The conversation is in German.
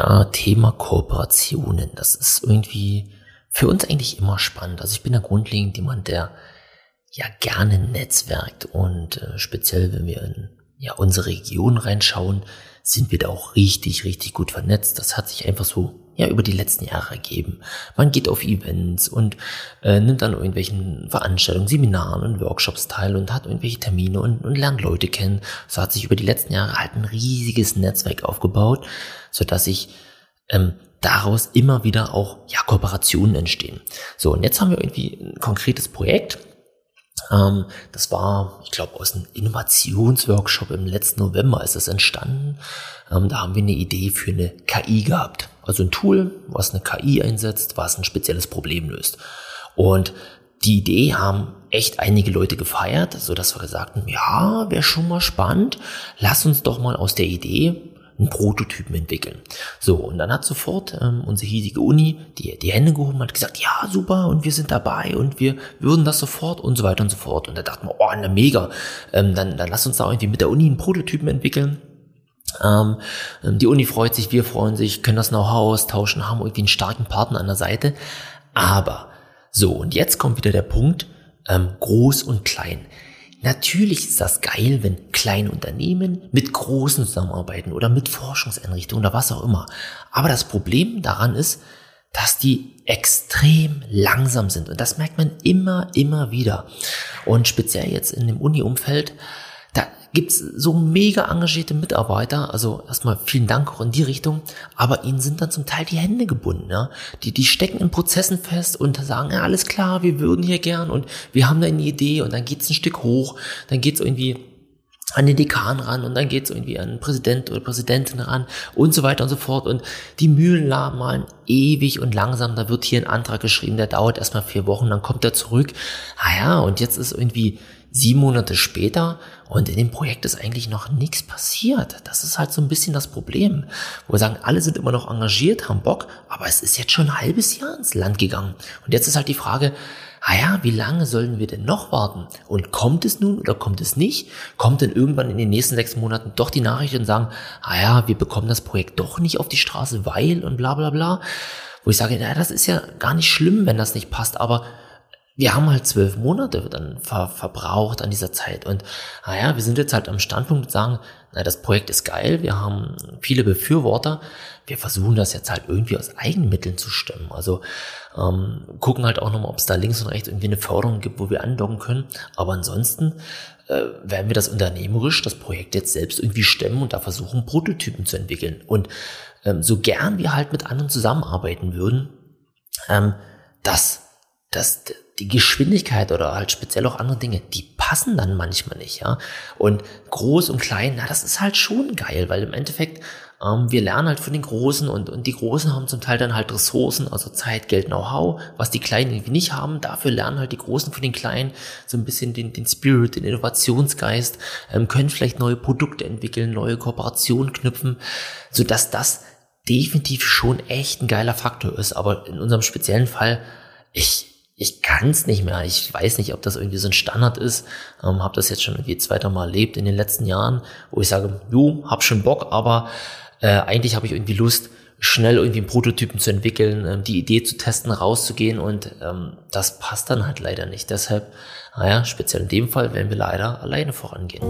Ja, Thema Kooperationen. Das ist irgendwie für uns eigentlich immer spannend. Also ich bin da grundlegend jemand, der ja gerne netzwerkt und äh, speziell, wenn wir in ja, unsere Region reinschauen, sind wir da auch richtig, richtig gut vernetzt. Das hat sich einfach so ja über die letzten Jahre ergeben. Man geht auf Events und äh, nimmt an irgendwelchen Veranstaltungen, Seminaren und Workshops teil und hat irgendwelche Termine und, und lernt Leute kennen. So hat sich über die letzten Jahre halt ein riesiges Netzwerk aufgebaut, so dass ich ähm, daraus immer wieder auch ja, Kooperationen entstehen. So, und jetzt haben wir irgendwie ein konkretes Projekt, ähm, das war, ich glaube, aus einem Innovationsworkshop im letzten November ist das entstanden. Ähm, da haben wir eine Idee für eine KI gehabt. Also ein Tool, was eine KI einsetzt, was ein spezielles Problem löst. Und die Idee haben echt einige Leute gefeiert, so dass wir gesagt haben, ja, wäre schon mal spannend. Lass uns doch mal aus der Idee einen Prototypen entwickeln. So, und dann hat sofort ähm, unsere hiesige Uni die, die Hände gehoben und hat gesagt, ja, super, und wir sind dabei und wir würden das sofort und so weiter und so fort. Und da dachten wir, oh, na mega, ähm, dann, dann lass uns da irgendwie mit der Uni einen Prototypen entwickeln. Ähm, ähm die Uni freut sich, wir freuen sich, können das Know-how austauschen, haben irgendwie einen starken Partner an der Seite. Aber so, und jetzt kommt wieder der Punkt, ähm, groß und klein. Natürlich ist das geil, wenn kleine Unternehmen mit großen zusammenarbeiten oder mit Forschungseinrichtungen oder was auch immer. Aber das Problem daran ist, dass die extrem langsam sind. Und das merkt man immer, immer wieder. Und speziell jetzt in dem Uni-Umfeld, gibt's so mega engagierte Mitarbeiter, also erstmal vielen Dank auch in die Richtung, aber ihnen sind dann zum Teil die Hände gebunden. Ja? Die, die stecken in Prozessen fest und sagen, ja, alles klar, wir würden hier gern und wir haben da eine Idee und dann geht's ein Stück hoch, dann geht's irgendwie an den Dekan ran und dann geht's irgendwie an Präsident oder Präsidentin ran und so weiter und so fort. Und die Mühlen malen ewig und langsam. Da wird hier ein Antrag geschrieben, der dauert erstmal vier Wochen, dann kommt er zurück. Ah ja, und jetzt ist irgendwie sieben Monate später und in dem Projekt ist eigentlich noch nichts passiert. Das ist halt so ein bisschen das Problem, wo wir sagen, alle sind immer noch engagiert, haben Bock, aber es ist jetzt schon ein halbes Jahr ins Land gegangen. Und jetzt ist halt die Frage, ah ja, wie lange sollen wir denn noch warten? Und kommt es nun oder kommt es nicht? Kommt denn irgendwann in den nächsten sechs Monaten doch die Nachricht und sagen, ah ja, wir bekommen das Projekt doch nicht auf die Straße, weil und bla bla bla. Wo ich sage, ja, das ist ja gar nicht schlimm, wenn das nicht passt, aber wir haben halt zwölf Monate dann ver verbraucht an dieser Zeit. Und naja, wir sind jetzt halt am Standpunkt und sagen, na, das Projekt ist geil, wir haben viele Befürworter, wir versuchen das jetzt halt irgendwie aus Eigenmitteln zu stemmen. Also ähm, gucken halt auch nochmal, ob es da links und rechts irgendwie eine Förderung gibt, wo wir andocken können. Aber ansonsten äh, werden wir das unternehmerisch, das Projekt jetzt selbst irgendwie stemmen und da versuchen, Prototypen zu entwickeln. Und ähm, so gern wir halt mit anderen zusammenarbeiten würden, ähm, das, das, die Geschwindigkeit oder halt speziell auch andere Dinge, die passen dann manchmal nicht, ja. Und groß und klein, na, das ist halt schon geil, weil im Endeffekt ähm, wir lernen halt von den Großen und, und die Großen haben zum Teil dann halt Ressourcen, also Zeit, Geld, Know-how, was die Kleinen irgendwie nicht haben. Dafür lernen halt die Großen von den Kleinen so ein bisschen den, den Spirit, den Innovationsgeist, ähm, können vielleicht neue Produkte entwickeln, neue Kooperationen knüpfen, so dass das definitiv schon echt ein geiler Faktor ist. Aber in unserem speziellen Fall, ich, ich kann es nicht mehr. Ich weiß nicht, ob das irgendwie so ein Standard ist. Ähm, habe das jetzt schon irgendwie zweiter Mal erlebt in den letzten Jahren, wo ich sage, jo, hab schon Bock, aber äh, eigentlich habe ich irgendwie Lust, schnell irgendwie einen Prototypen zu entwickeln, ähm, die Idee zu testen, rauszugehen und ähm, das passt dann halt leider nicht. Deshalb, naja, speziell in dem Fall werden wir leider alleine vorangehen.